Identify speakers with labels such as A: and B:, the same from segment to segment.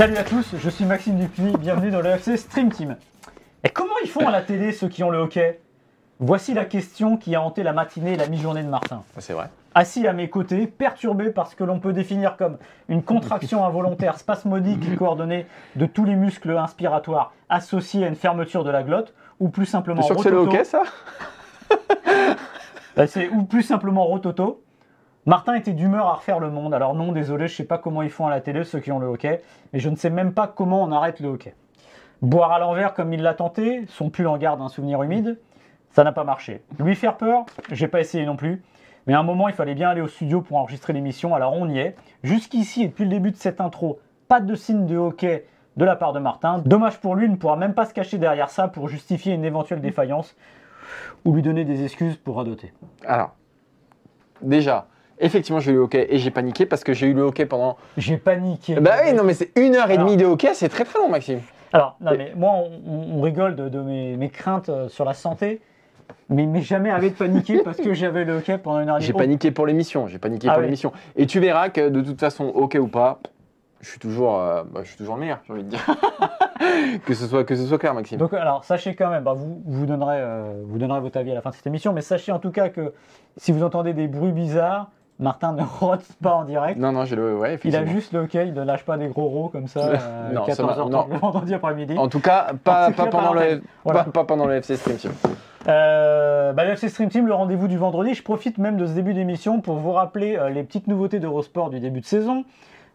A: Salut à tous, je suis Maxime Dupuis, bienvenue dans le FC Stream Team. Et comment ils font à la télé ceux qui ont le hockey? Voici la question qui a hanté la matinée et la mi-journée de Martin.
B: C'est vrai.
A: Assis à mes côtés, perturbé par ce que l'on peut définir comme une contraction involontaire spasmodique et coordonnée de tous les muscles inspiratoires associés à une fermeture de la glotte, ou plus simplement
B: que c'est le
A: rototo.
B: hockey, ça?
A: Bah, c'est ou plus simplement rototo. Martin était d'humeur à refaire le monde. Alors non, désolé, je sais pas comment ils font à la télé ceux qui ont le hockey, mais je ne sais même pas comment on arrête le hockey. Boire à l'envers comme il l'a tenté, son pull en garde un souvenir humide, ça n'a pas marché. Lui faire peur, j'ai pas essayé non plus. Mais à un moment, il fallait bien aller au studio pour enregistrer l'émission, alors on y est. Jusqu'ici et depuis le début de cette intro, pas de signe de hockey de la part de Martin. Dommage pour lui, il ne pourra même pas se cacher derrière ça pour justifier une éventuelle défaillance ou lui donner des excuses pour radoter.
B: Alors, déjà, effectivement, j'ai eu le hockey et j'ai paniqué parce que j'ai eu le hockey pendant.
A: J'ai paniqué.
B: Bah oui, non, mais c'est une heure et demie de hockey, c'est très très long, Maxime.
A: Alors, non, mais moi, on, on rigole de, de mes, mes craintes euh, sur la santé, mais il m'est jamais arrivé de paniquer parce que j'avais le hockey pendant une heure
B: J'ai paniqué pour l'émission, j'ai paniqué
A: Ah
B: pour
A: oui.
B: l'émission. Et tu verras que de toute façon, hockey ou pas, je suis toujours, euh, bah, je suis toujours le meilleur, j'ai envie de dire. que ce soit que ce soit clair, Maxime.
A: Donc, alors, sachez quand même, bah, vous, vous, donnerez, euh, vous donnerez votre avis à la fin de cette émission, mais sachez en tout cas que si vous entendez des bruits bizarres, Martin ne rote pas en direct.
B: non, non, j'ai le, ouais,
A: Il a juste le hockey, il ne lâche pas des gros rots comme ça, euh,
B: Non, ça
A: 14h30
B: non.
A: le vendredi après-midi.
B: En tout cas, pas,
A: En tout
B: pas pendant le,
A: Voilà.
B: pas, pas pendant le FC Stream.
A: Euh, bah, le FC Stream Team, le rendez-vous du vendredi. Je profite même de ce début d'émission pour vous rappeler euh, les petites nouveautés d'Eurosport du début de saison.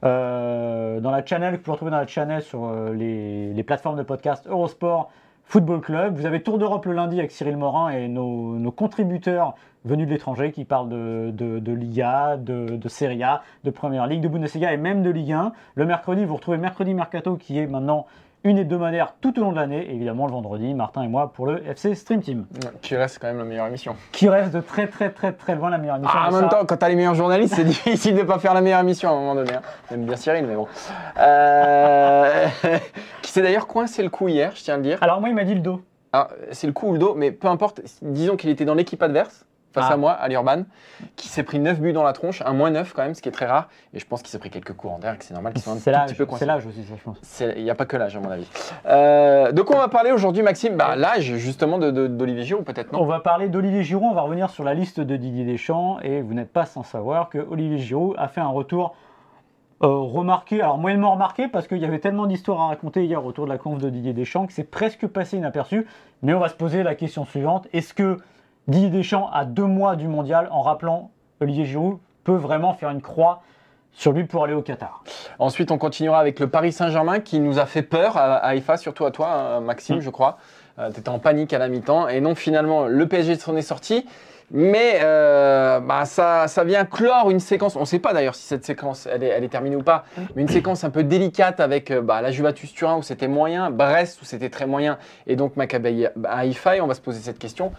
A: Euh, dans la channel, que vous pouvez retrouver dans la channel sur euh, les, plateformes de podcast Eurosport Football Club. Vous avez Tour d'Europe le lundi avec Cyril Morin et nos, nos contributeurs venus de l'étranger qui parlent de, de, de Liga, de, de Serie A, de Première Ligue, de Bundesliga et même de Ligue 1. Le mercredi, vous retrouvez Mercredi Mercato qui est maintenant une hebdomadaire tout au long de l'année. Et évidemment, le vendredi, Martin et moi pour le FC Stream Team
B: Qui reste quand même la meilleure émission.
A: qui reste de très très très très loin la meilleure émission.
B: Ah, en même
A: ça-
B: temps, quand t'as les meilleurs journalistes, c'est difficile de pas faire la meilleure émission à un moment donné. Hein. J'aime bien Cyril, mais bon. Euh, qui s'est d'ailleurs coincé le coup hier, je tiens à le dire.
A: Alors moi il m'a dit le dos.
B: Alors, c'est le coup ou le dos, mais peu importe. Disons qu'il était dans l'équipe adverse, face
A: Ah.
B: à moi, à l'Urban, qui s'est pris 9 buts dans la tronche, un moins 9 quand même, ce qui est très rare. Et je pense qu'il s'est pris quelques courants d'air et que c'est normal qu'il soit un petit peu coincé.
A: c'est l'âge aussi ça je pense.
B: Il n'y a pas que l'âge, à mon avis. Euh, de quoi on va parler aujourd'hui, Maxime? Bah, L'âge, justement, d'Olivier Giroud, peut-être, non?
A: On va parler d'Olivier Giroud, on va revenir sur la liste de Didier Deschamps et vous n'êtes pas sans savoir que Olivier Giroud a fait un retour euh, remarqué, alors moyennement remarqué parce qu'il y avait tellement d'histoires à raconter hier autour de la conf de Didier Deschamps que c'est presque passé inaperçu. Mais on va se poser la question suivante est-ce que Didier Deschamps, à deux mois du mondial, en rappelant Olivier Giroud, peut vraiment faire une croix sur lui pour aller au Qatar
B: Ensuite, on continuera avec le Paris Saint-Germain qui nous a fait peur à, à IFA, surtout à toi, hein, Maxime,
A: Mm.
B: je crois. tu étais en panique à la mi-temps. Et non, finalement, le PSG s'en est sorti. Mais euh, bah, ça, ça vient clore une séquence. On ne sait pas d'ailleurs si cette séquence elle est, elle est terminée ou pas, mais une séquence un peu délicate avec euh, bah, la Juventus Turin où c'était moyen, Brest où c'était très moyen, et donc Maccabi Haïfa. Et on va se poser cette question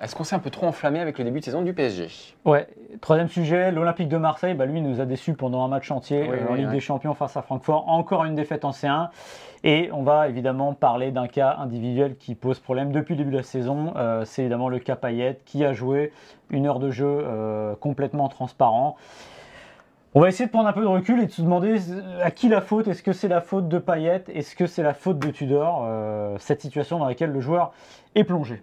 B: est-ce qu'on s'est un peu trop enflammé avec le début de saison du PSG
A: Ouais, troisième sujet, l'Olympique de Marseille, bah lui nous a déçus pendant un match entier
B: Oui,
A: euh, en Ligue
B: oui.
A: des Champions face à Francfort. Encore une défaite en C1. Et on va évidemment parler d'un cas individuel qui pose problème depuis le début de la saison. Euh, C'est évidemment le cas Payet qui a joué une heure de jeu euh, complètement transparent. On va essayer de prendre un peu de recul et de se demander à qui la faute? Est-ce que c'est la faute de Payet? Est-ce que c'est la faute de Tudor? Cette situation dans laquelle le joueur est plongé.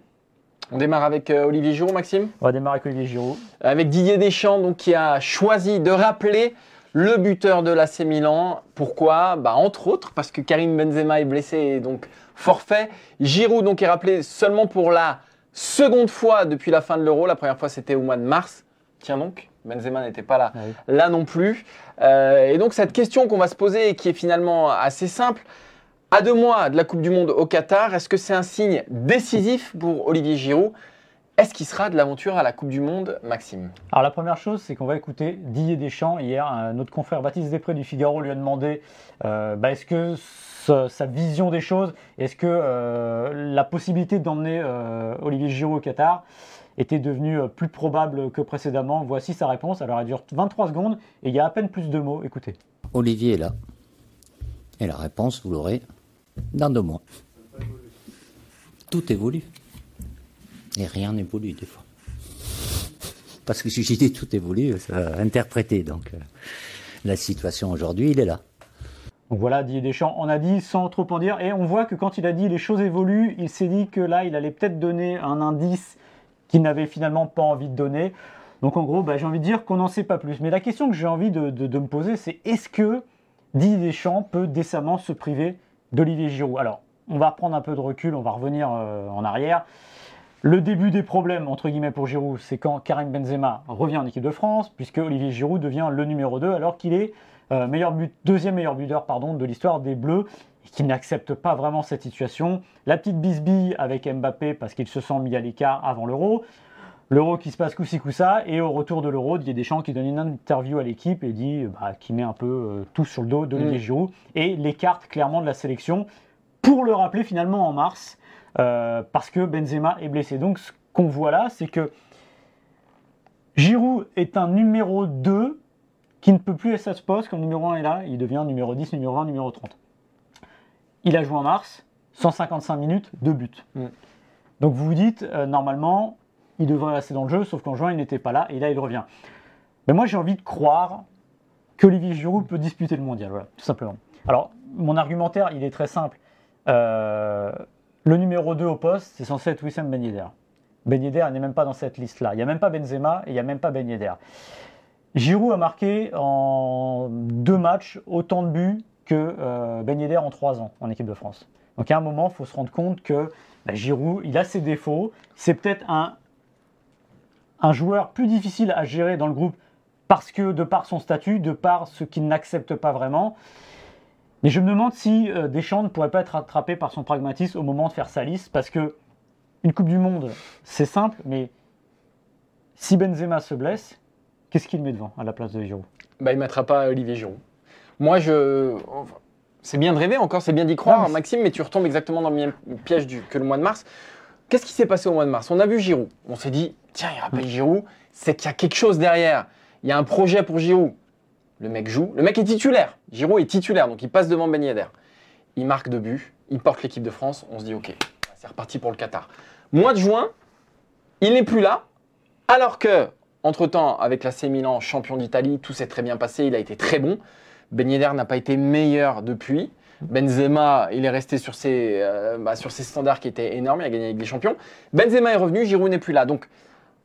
B: On démarre avec euh, Olivier Giroud, Maxime?
A: On va démarrer avec Olivier Giroud.
B: avec Didier Deschamps donc, qui a choisi de rappeler le buteur de l'AC Milan. Pourquoi? Bah, Entre autres parce que Karim Benzema est blessé et donc forfait. Giroud donc, est rappelé seulement pour la seconde fois depuis la fin de l'Euro. La première fois c'était au mois de mars. Tiens donc, Benzema n'était pas là,
A: Ah oui.
B: là non plus. Euh, et donc cette question qu'on va se poser et qui est finalement assez simple, à deux mois de la Coupe du Monde au Qatar, est-ce que c'est un signe décisif pour Olivier Giroud? Est-ce qu'il sera de l'aventure à la Coupe du Monde, Maxime?
A: Alors la première chose, c'est qu'on va écouter Didier Deschamps. Hier, notre confrère Baptiste Després du Figaro lui a demandé euh, bah, est-ce que ce- sa vision des choses, est-ce que euh, la possibilité d'emmener euh, Olivier Giroud au Qatar était devenue plus probable que précédemment? Voici sa réponse. Alors elle dure 23 secondes et il y a à peine plus de mots. Écoutez.
C: Olivier est là. Et la réponse, vous l'aurez dans deux mois. Tout évolue. Et rien n'évolue des fois. Parce que si j'ai dit tout évolue, ça va interpréter. Donc euh, la situation aujourd'hui, il est là.
A: Donc voilà, Didier Deschamps en a dit sans trop en dire. Et on voit que quand il a dit les choses évoluent, il s'est dit que là, il allait peut-être donner un indice qu'il n'avait finalement pas envie de donner. Donc en gros, bah, j'ai envie de dire qu'on n'en sait pas plus. Mais la question que j'ai envie de me poser, c'est est-ce que Didier Deschamps peut décemment se priver d'Olivier Giroud Alors, on va reprendre un peu de recul, on va revenir euh, en arrière. Le début des problèmes, entre guillemets, pour Giroud, c'est quand Karim Benzema revient en équipe de France, puisque Olivier Giroud devient le numéro 2, alors qu'il est euh, deuxième meilleur buteur pardon, de l'histoire des Bleus, et qu'il n'accepte pas vraiment cette situation. La petite bisbille avec Mbappé, parce qu'il se sent mis à l'écart avant l'Euro. L'Euro qui se passe coup-ci coup-ça, et au retour de l'Euro, Didier Deschamps qui donne une interview à l'équipe et dit bah, qui met un peu euh, tout sur le dos d'Olivier
B: Mm.
A: Giroud, et l'écarte clairement de la sélection, pour le rappeler finalement en mars, euh, parce que Benzema est blessé. Donc ce qu'on voit là, c'est que Giroud est un numéro 2 qui ne peut plus être sa poste quand le numéro 1 est là, il devient numéro 10, numéro 20, numéro 30. Il a joué en mars, 155 minutes, 2 buts.
B: Mm.
A: Donc vous vous dites, euh, normalement, il devrait rester dans le jeu, sauf qu'en juin, il n'était pas là, et là, il revient. Mais moi, j'ai envie de croire qu'Olivier Giroud peut disputer le mondial, tout simplement. Alors, mon argumentaire, il est très simple. Euh, le numéro 2 au poste, c'est censé être Wissam Ben Yedder. Ben n'est même pas dans cette liste-là. Il n'y a même pas Benzema et il n'y a même pas Ben. Giroud a marqué en deux matchs autant de buts que euh, Ben en trois ans en équipe de France. Donc à un moment, il faut se rendre compte que bah, Giroud, il a ses défauts. C'est peut-être un, un joueur plus difficile à gérer dans le groupe parce que de par son statut, de par ce qu'il n'accepte pas vraiment. Mais je me demande si euh, Deschamps ne pourrait pas être attrapé par son pragmatisme au moment de faire sa liste, parce que une Coupe du Monde, c'est simple, mais si Benzema se blesse, qu'est-ce qu'il met devant à la place de Giroud?
B: Bah, Il ne mettra pas Olivier Giroud. Moi, je. enfin, C'est bien de rêver encore, c'est bien d'y croire,
A: Non, mais c'est-
B: Maxime, mais tu retombes exactement dans le même piège du- que le mois de mars. Qu'est-ce qui s'est passé au mois de mars? On a vu Giroud. On s'est dit, tiens, il rappelle Giroud, c'est qu'il y a quelque chose derrière. Il y a un projet pour Giroud. Le mec joue. Le mec est titulaire. Giroud est titulaire, donc il passe devant Ben Yedder. Il marque deux buts, il porte l'équipe de France. On se dit, ok, c'est reparti pour le Qatar. Mois de juin, il n'est plus là, alors que, entre-temps, avec l'AC Milan, champion d'Italie, tout s'est très bien passé, il a été très bon. Ben Yedder n'a pas été meilleur depuis. Benzema, il est resté sur ses, euh, bah, sur ses standards qui étaient énormes, il a gagné avec des champions. Benzema est revenu, Giroud n'est plus là. Donc,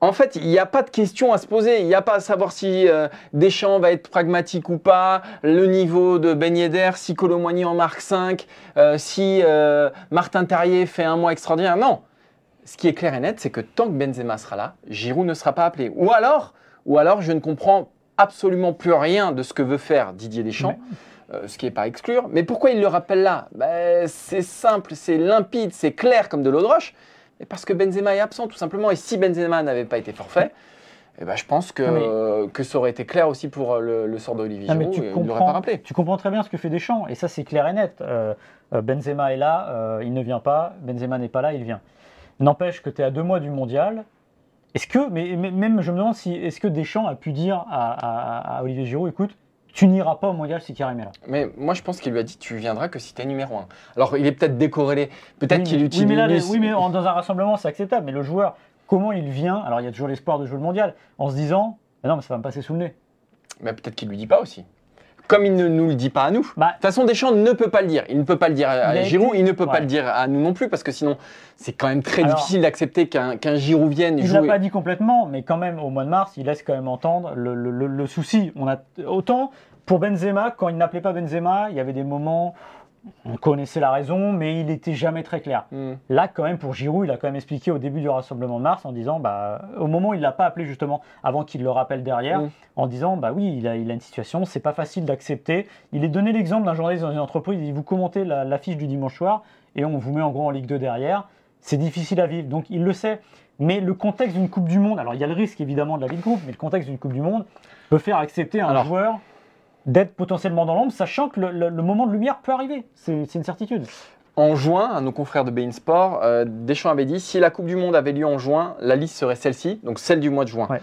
B: en fait, il n'y a pas de question à se poser. Il n'y a pas à savoir si euh, Deschamps va être pragmatique ou pas, le niveau de Ben Yedder, si Colomboigny en marque 5, euh, si Martin Terrier fait un mois extraordinaire. Non. Ce qui est clair et net, c'est que tant que Benzema sera là, Giroud ne sera pas appelé. Ou alors, ou alors je ne comprends absolument plus rien de ce que veut faire Didier Deschamps. Euh, ce qui n'est pas à exclure. Mais pourquoi il le rappelle là? Ben, C'est simple, c'est limpide, c'est clair comme de l'eau de roche. Mais parce que Benzema est absent, tout simplement. Et si Benzema n'avait pas été forfait, eh ben, je pense que,
A: Non, mais-
B: euh, que ça aurait été clair aussi pour euh, le, le sort d'Olivier Giroud. Il l'aurait pas rappelé.
A: tu comprends très bien ce que fait Deschamps, et ça c'est clair et net. Euh, euh, Benzema est là, euh, il ne vient pas, Benzema n'est pas là, il vient. N'empêche que tu es à deux mois du mondial. Est-ce que, mais, mais- même je me demande si est-ce que Deschamps a pu dire à, à- à Olivier Giroud, écoute, tu n'iras pas au mondial si Karim est là.
B: Mais moi, je pense qu'il lui a dit tu viendras que si tu es numéro 1. Alors, il est peut-être décorrélé. Peut-être
A: oui,
B: qu'il utilise.
A: oui, mais là, les- oui, mais en- dans un rassemblement, c'est acceptable. Mais le joueur, comment il vient? Alors il y a toujours l'espoir de jouer le mondial, en se disant, Ah non, mais ça va me passer sous le nez.
B: Mais peut-être qu'il lui dit pas aussi. Comme il ne nous le dit pas à nous.
A: Bah,
B: De toute façon, Deschamps ne peut pas le dire. Il ne peut pas le dire à, Giroud,
A: été-
B: il ne peut pas le dire à nous non plus, parce que sinon, c'est quand même très
A: Alors-
B: difficile d'accepter qu'un qu'un Giroud vienne
A: Il ne l'a pas dit complètement, mais quand même, au mois de mars, il laisse quand même entendre le, le- le- le souci. On a, autant pour Benzema, quand il n'appelait pas Benzema, il y avait des moments on connaissait la raison, mais il n'était jamais très clair.
B: Hmm.
A: Là, quand même, pour Giroud, il a quand même expliqué au début du rassemblement de mars en disant, bah, au moment où il l'a pas appelé justement, avant qu'il le rappelle derrière,
B: Mm.
A: en disant, bah oui, il a, il a une situation, c'est pas facile d'accepter. Il est donné l'exemple d'un journaliste dans une entreprise, il dit, vous commentez la- l'affiche du dimanche soir et on vous met en gros en Ligue 2 derrière. C'est difficile à vivre, donc il le sait. Mais le contexte d'une Coupe du Monde, alors il y a le risque évidemment de la vie de groupe, mais le contexte d'une Coupe du Monde peut faire accepter un
B: Alors.
A: joueur d'être potentiellement dans l'ombre, sachant que le, le- le moment de lumière peut arriver. C'est une certitude.
B: En juin, à nos confrères de Bein Sport, euh, Deschamps avait dit si la Coupe du Monde avait lieu en juin, la liste serait celle-ci, donc celle du mois de juin.
A: Ouais.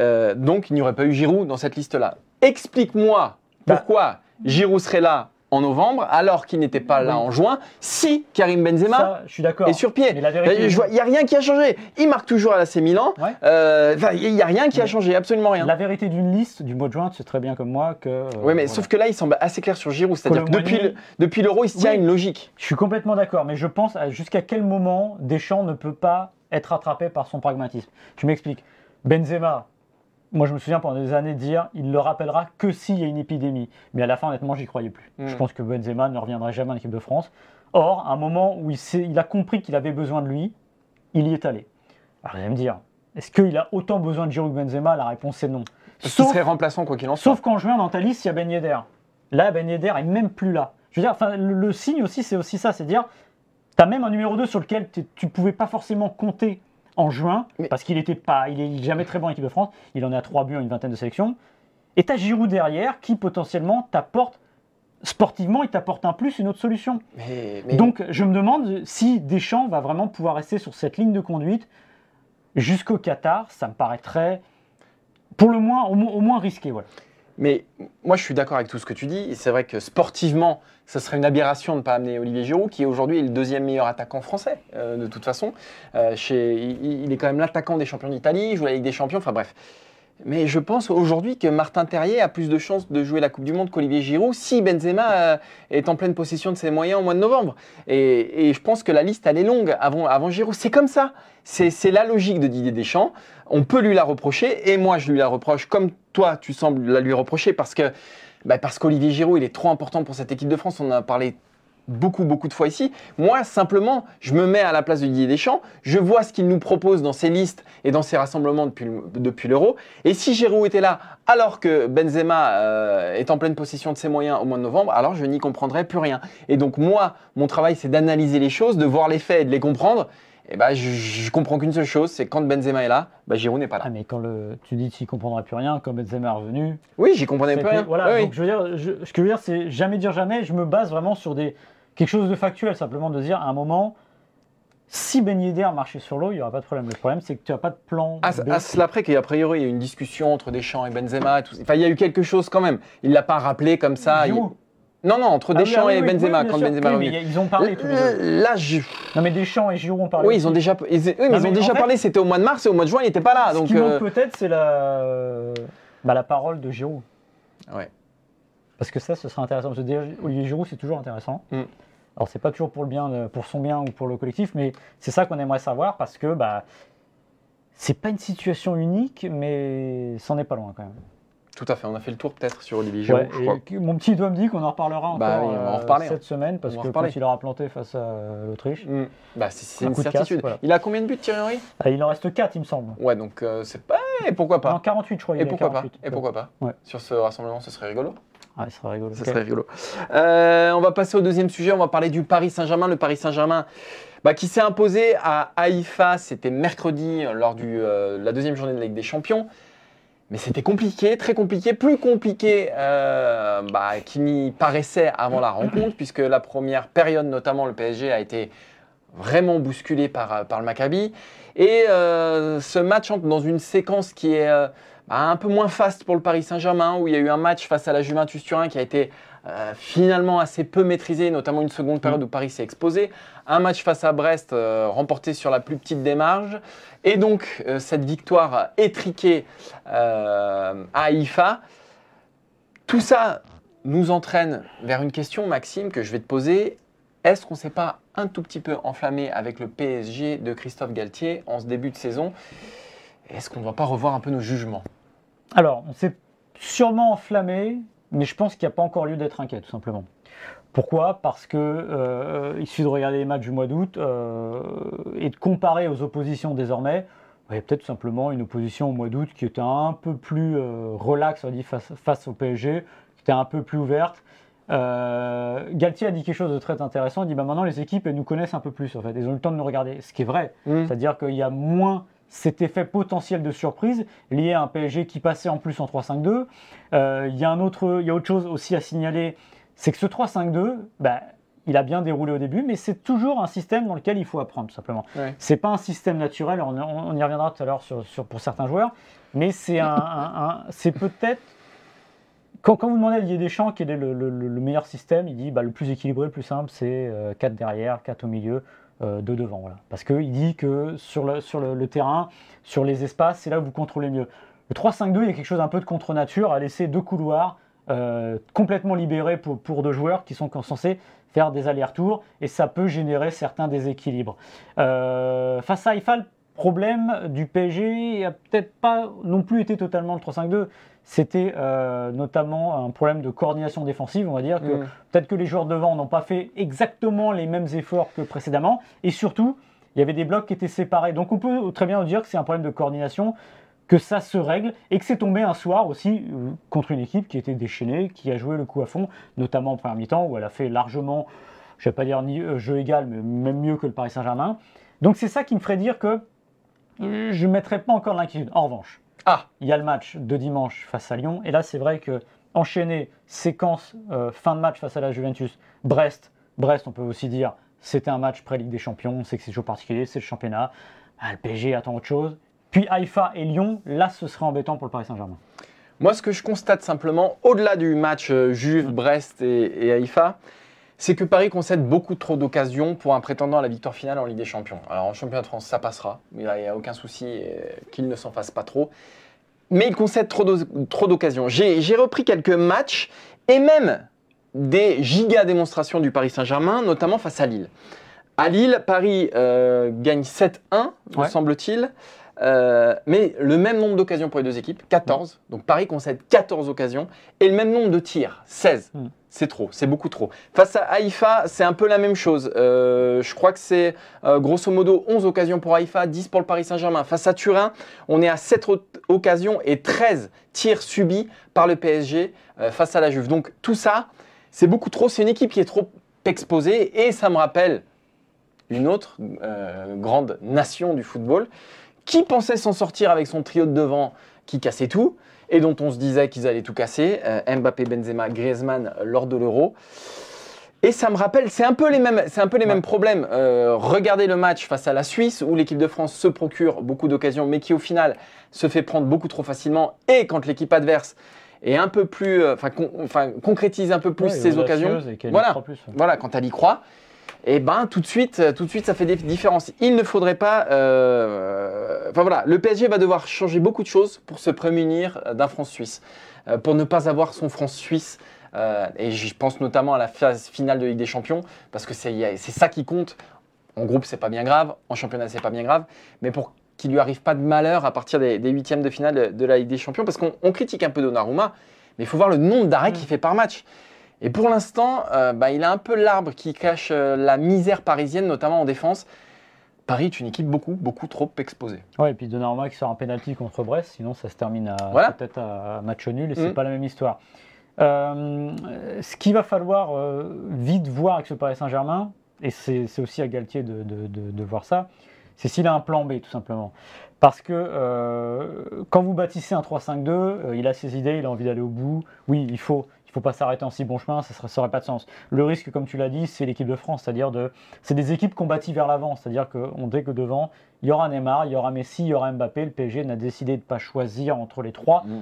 B: Euh, donc il n'y aurait pas eu Giroud dans cette liste-là. Explique-moi
A: Bah.
B: pourquoi Giroud serait là en novembre alors qu'il n'était pas là
A: Oui.
B: en juin si Karim Benzema
A: Ça, je suis d'accord.
B: est sur pied.
A: Vérité-
B: Il n'y a rien qui a changé. Il marque toujours à l'AC Milan.
A: Ouais.
B: Euh, Il n'y a rien qui a changé, absolument rien.
A: La vérité d'une liste du mois de juin, tu sais très bien comme moi que. euh,
B: Oui, mais
A: voilà.
B: sauf que là, il semble assez clair sur Giroud. C'est-à-dire que depuis le- depuis l'Euro, il se tient
A: Oui.
B: une logique.
A: Je suis complètement d'accord, mais je pense à jusqu'à quel moment Deschamps ne peut pas être rattrapé par son pragmatisme. Tu m'expliques. Benzema, moi je me souviens pendant des années dire il le rappellera que s'il y a une épidémie. Mais à la fin, honnêtement, j'y croyais plus.
B: Mm.
A: Je pense que Benzema ne reviendrait jamais en équipe de France. Or, à un moment où il, a compris qu'il avait besoin de lui, il y est allé. Alors, vous allez me dire, est-ce qu'il a autant besoin de Giroud que Benzema? La réponse est non.
B: Parce
A: Sauf-
B: serait remplaçant quoi qu'il en soit.
A: Sauf qu'en juin, dans ta liste, il y a Ben Yedder. Là, Ben Yedder est même plus là. Je veux dire, enfin, le, le signe aussi, c'est aussi ça, c'est dire, tu as même un numéro 2 sur lequel tu ne pouvais pas forcément compter en juin,
B: Mais-
A: parce qu'il était pas, il est jamais très bon en équipe de France, il en est à 3 buts en une vingtaine de sélections. Et tu as Giroud derrière qui potentiellement t'apporte, sportivement, il t'apporte un plus, une autre solution.
B: Mais, mais-
A: Donc je me demande si Deschamps va vraiment pouvoir rester sur cette ligne de conduite jusqu'au Qatar, ça me paraîtrait pour le moins, au, mo- au moins risqué. Voilà.
B: Mais moi, je suis d'accord avec tout ce que tu dis. C'est vrai que sportivement, ce serait une aberration de ne pas amener Olivier Giroud, qui aujourd'hui est le deuxième meilleur attaquant français, euh, de toute façon. Euh, il, est quand même l'attaquant des champions d'Italie, il joue Ligue des champions, enfin bref. Mais je pense aujourd'hui que Martin Terrier a plus de chances de jouer la Coupe du Monde qu'Olivier Giroud si Benzema euh, est en pleine possession de ses moyens au mois de novembre. Et, je pense que la liste, elle est longue avant, avant Giroud. C'est comme ça. C'est la logique de Didier Deschamps. On peut lui la reprocher, et moi je lui la reproche, comme toi tu sembles la lui reprocher, bah, parce qu'Olivier Giroud, il est trop important pour cette équipe de France. On en a parlé beaucoup, beaucoup de fois ici. Moi, simplement, je me mets à la place de Didier Deschamps. Je vois ce qu'il nous propose dans ses listes et dans ses rassemblements depuis, le- depuis l'Euro. Et si Giroud était là, alors que Benzema euh, est en pleine possession de ses moyens au mois de novembre, alors je n'y comprendrais plus rien. Et donc, moi, mon travail, c'est d'analyser les choses, de voir les faits et de les comprendre. Et ben, je, je comprends qu'une seule chose, c'est quand Benzema est là, bah, Giroud n'est pas là.
A: Ah, mais quand le, tu dis tu ne comprendrais plus rien, quand Benzema est revenu.
B: Oui, j'y comprenais plus rien.
A: Voilà,
B: Oui, oui.
A: donc je veux dire, je- ce que je veux dire, c'est jamais dire jamais. Je me base vraiment sur des, quelque chose de factuel, simplement de dire à un moment, si Ben Yedder marchait sur l'eau, il n'y aura pas de problème. Le problème, c'est que tu n'as pas de plan.
B: À,
A: B.
B: à cela près qu'il y a a priori il y a eu une discussion entre Deschamps et Benzema. Et tout. Enfin, il y a eu quelque chose quand même. Il l'a pas rappelé comme ça.
A: Giroud.
B: Il- Non, non, entre
A: Ah
B: Deschamps
A: ah oui,
B: et
A: oui,
B: Benzema
A: oui,
B: quand
A: sûr.
B: Benzema
A: mais ils ont parlé tous les deux.
B: Là, je...
A: Non, mais Deschamps et Giroud ont parlé.
B: oui, ils ont déjà, ils... oui, mais
A: Non,
B: ils ont déjà
A: fait-
B: parlé. C'était au mois de mars et au mois de juin, il n'était pas là.
A: Ce
B: Donc,
A: qui
B: euh,
A: manque peut-être, c'est la, bah, la parole de Giroud.
B: Ouais.
A: Parce que ça, ce serait intéressant. Parce que déjà, Olivier Giroud, c'est toujours intéressant.
B: Mm.
A: Alors, c'est pas toujours pour le bien, de- pour son bien ou pour le collectif, mais c'est ça qu'on aimerait savoir parce que bah, c'est pas une situation unique, mais c'en est pas loin quand même.
B: Tout à fait. On a fait le tour peut-être sur Olivier Giroud.
A: Ouais,
B: je
A: et
B: crois.
A: que- mon petit doigt me dit qu'on en reparlera encore
B: Bah oui, en
A: euh,
B: reparler,
A: cette semaine parce
B: On en
A: que quand il aura planté face à euh, l'Autriche,
B: Hmm. Bah, c'est c'est
A: Un
B: une
A: casse,
B: certitude.
A: voilà.
B: Il a combien de buts Thierry Henry?
A: Ah, il en reste 4 il me semble.
B: Ouais, donc euh, c'est pas. Et pourquoi pas?
A: Non, 48 je crois.
B: Et pourquoi pas?
A: 48.
B: Et pourquoi pas?
A: Ouais.
B: Sur ce rassemblement, ce serait rigolo.
A: Ah, ça serait rigolo.
B: Ça serait rigolo. Euh, on va passer au deuxième sujet. On va parler du Paris Saint-Germain. Le Paris Saint-Germain bah, qui s'est imposé à Haïfa. C'était mercredi euh, lors de la deuxième journée de la Ligue des Champions. Mais c'était compliqué, très compliqué, plus compliqué euh, bah, qu'il n'y paraissait avant la rencontre, puisque la première période, notamment le PSG, a été vraiment bousculé par, euh, par le Maccabi. Et euh, ce match entre dans une séquence qui est bah, un peu moins faste pour le Paris Saint-Germain, où il y a eu un match face à la Juventus Turin qui a été euh, finalement assez peu maîtrisé, notamment une seconde période où Paris s'est exposé. Un match face à Brest euh, remporté sur la plus petite marges. Et donc euh, cette victoire étriquée à Haïfa. Tout ça nous entraîne vers une question, Maxime, que je vais te poser. Est-ce qu'on ne s'est pas un tout petit peu enflammé avec le PSG de Christophe Galtier en ce début de saison? Est-ce qu'on ne doit pas revoir un peu nos jugements?
A: Alors, on s'est sûrement enflammé, mais je pense qu'il n'y a pas encore lieu d'être inquiet, tout simplement. Pourquoi? Parce que euh, il suffit de regarder les matchs du mois d'août euh, et de comparer aux oppositions désormais. Il y a peut-être tout simplement une opposition au mois d'août qui était un peu plus euh, relaxe on dit, face, face au PSG, qui était un peu plus ouverte. Euh, Galtier a dit quelque chose de très intéressant. Il dit bah, maintenant les équipes elles nous connaissent un peu plus en fait. Ils ont eu le temps de nous regarder, ce qui est vrai.
B: Mm.
A: C'est-à-dire qu'il y a moins cet effet potentiel de surprise lié à un PSG qui passait en plus en 3-5-2. Euh, il y a un autre, il y a autre chose aussi à signaler, c'est que ce 3-5-2, bah, il a bien déroulé au début, mais c'est toujours un système dans lequel il faut apprendre simplement.
B: Ouais.
A: C'est pas un système naturel. On, y reviendra tout à l'heure sur, sur- pour certains joueurs, mais c'est un, un- peut-être quand, quand vous demandez à Didier Deschamps quel est le, le- le- le meilleur système, il dit bah, le plus équilibré, le plus simple, c'est 4 derrière, 4 au milieu, 2 devant. Voilà. Parce qu'il dit que sur, le, terrain, sur les espaces, c'est là où vous contrôlez mieux. Le 3-5-2, il y a quelque chose un peu de contre-nature à laisser deux couloirs euh, complètement libérés pour, deux joueurs qui sont censés faire des allers-retours et ça peut générer certains déséquilibres. Euh, face à le problème du PSG n'a peut-être pas non plus été totalement le 3-5-2. C'était euh, notamment un problème de coordination défensive. On va dire que
B: Mm.
A: peut-être que les joueurs devant n'ont pas fait exactement les mêmes efforts que précédemment. Et surtout, il y avait des blocs qui étaient séparés. Donc on peut très bien dire que c'est un problème de coordination, que ça se règle et que c'est tombé un soir aussi euh, contre une équipe qui était déchaînée, qui a joué le coup à fond, notamment en première mi-temps où elle a fait largement, je ne vais pas dire ni euh, jeu égal, mais même mieux que le Paris Saint-Germain. Donc c'est ça qui me ferait dire que je ne mettrais pas encore de l'inquiétude. En revanche,
B: Ah,
A: il y a le match de dimanche face à Lyon. Et là, c'est vrai que enchaîner séquence euh, fin de match face à la Juventus, Brest, Brest, on peut aussi dire, c'était un match pré-Ligue des Champions. On sait que c'est toujours particulier, c'est le championnat. Ah, le PSG attend autre chose. Puis Haïfa et Lyon, là, ce serait embêtant pour le Paris Saint-Germain.
B: Moi, ce que je constate simplement, au-delà du match euh, Juve, Brest et, et Haïfa, c'est que Paris concède beaucoup trop d'occasions pour un prétendant à la victoire finale en Ligue des Champions. Alors en championnat de France, ça passera, il n'y a, aucun souci euh, qu'il ne s'en fasse pas trop. Mais il concède trop d'o- trop d'occasions. J'ai j'ai repris quelques matchs et même des giga démonstrations du Paris Saint-Germain, notamment face à Lille. À Lille, Paris euh, gagne 7-1, me
A: Ouais.
B: semble-t-il. Euh, mais le même nombre d'occasions pour les deux équipes, 14. Donc Paris concède 14 occasions. Et le même nombre de tirs, 16.
A: Mm.
B: C'est trop, c'est beaucoup trop. Face à Haïfa, c'est un peu la même chose. Euh, je crois que c'est euh, grosso modo 11 occasions pour Haïfa, 10 pour le Paris Saint-Germain. Face à Turin, on est à 7 o- occasions et 13 tirs subis par le PSG face à la Juve. Donc tout ça, c'est beaucoup trop. C'est une équipe qui est trop exposée et ça me rappelle une autre grande nation du football qui pensait s'en sortir avec son trio de devant qui cassait tout et dont on se disait qu'ils allaient tout casser, euh, Mbappé, Benzema, Griezmann lors de l'Euro. Et ça me rappelle, c'est un peu les mêmes, c'est un peu les mêmes problèmes. Euh, regardez le match face à la Suisse où l'équipe de France se procure beaucoup d'occasions, mais qui au final se fait prendre beaucoup trop facilement. Et quand l'équipe adverse est un peu plus, euh, con- concrétise un peu plus
A: Ouais,
B: ses occasions,
A: plus,
B: voilà, quand elle y croit, et ben tout de suite, euh, tout de suite, ça fait des différences. Il ne faudrait pas, euh, enfin voilà, le PSG va devoir changer beaucoup de choses pour se prémunir euh, d'un franc suisse, euh, pour ne pas avoir son franc suisse. euh, et je pense notamment à la phase finale de Ligue des Champions, parce que c'est ça qui compte. En groupe, c'est pas bien grave, en championnat, c'est pas bien grave, mais pour qu'il lui arrive pas de malheur à partir des, des huitièmes de finale de, de la Ligue des Champions, parce qu'on on critique un peu Donnarumma, mais il faut voir le nombre d'arrêts qu'il fait par match. Et pour l'instant, euh, bah, il a un peu l'arbre qui cache euh, la misère parisienne, notamment en défense. Paris est une équipe beaucoup, beaucoup trop exposée.
A: Ouais, et puis Donnarumma qui sort un penalty contre Brest, sinon ça se termine à
B: Voilà.
A: peut-être à match nul et c'est
B: Mm.
A: pas la même histoire. Euh, ce qu'il va falloir vite voir avec ce Paris Saint-Germain, et c'est c'est aussi à Galtier de, de- de- de voir ça, c'est s'il a un plan B tout simplement. Parce que euh, quand vous bâtissez un 3-5-2, euh, il a ses idées, il a envie d'aller au bout. Oui, il faut, faut pas s'arrêter en si bon chemin, ça n'aurait pas de sens. Le risque, comme tu l'as dit, c'est l'équipe de France, c'est-à-dire de, c'est des équipes qu'on bâtit vers l'avant, c'est-à-dire qu'on dit que devant, il y aura Neymar, il y aura Messi, il y aura Mbappé. Le PSG n'a décidé de ne pas choisir entre les trois.
B: Mm.